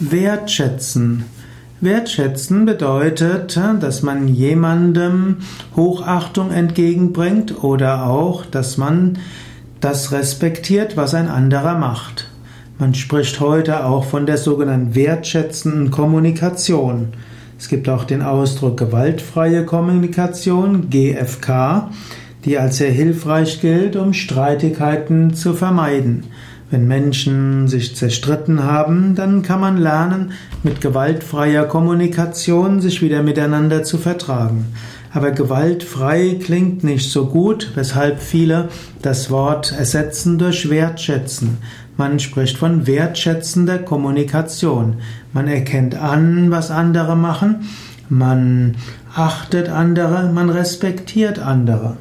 Wertschätzen. Wertschätzen bedeutet, dass man jemandem Hochachtung entgegenbringt oder auch, dass man das respektiert, was ein anderer macht. Man spricht heute auch von der sogenannten wertschätzenden Kommunikation. Es gibt auch den Ausdruck gewaltfreie Kommunikation, GFK, die als sehr hilfreich gilt, um Streitigkeiten zu vermeiden. Wenn Menschen sich zerstritten haben, dann kann man lernen, mit gewaltfreier Kommunikation sich wieder miteinander zu vertragen. Aber gewaltfrei klingt nicht so gut, weshalb viele das Wort ersetzen durch wertschätzen. Man spricht von wertschätzender Kommunikation. Man erkennt an, was andere machen, man achtet andere, man respektiert andere.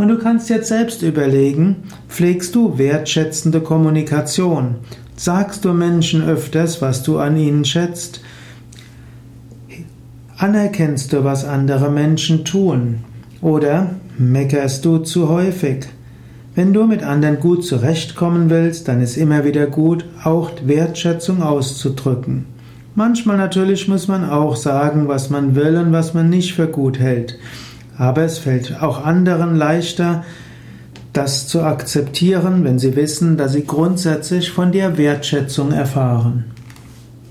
Und du kannst jetzt selbst überlegen, pflegst du wertschätzende Kommunikation? Sagst du Menschen öfters, was du an ihnen schätzt? Anerkennst du, was andere Menschen tun? Oder meckerst du zu häufig? Wenn du mit anderen gut zurechtkommen willst, dann ist immer wieder gut, auch Wertschätzung auszudrücken. Manchmal natürlich muss man auch sagen, was man will und was man nicht für gut hält. Aber es fällt auch anderen leichter, das zu akzeptieren, wenn sie wissen, dass sie grundsätzlich von dir Wertschätzung erfahren.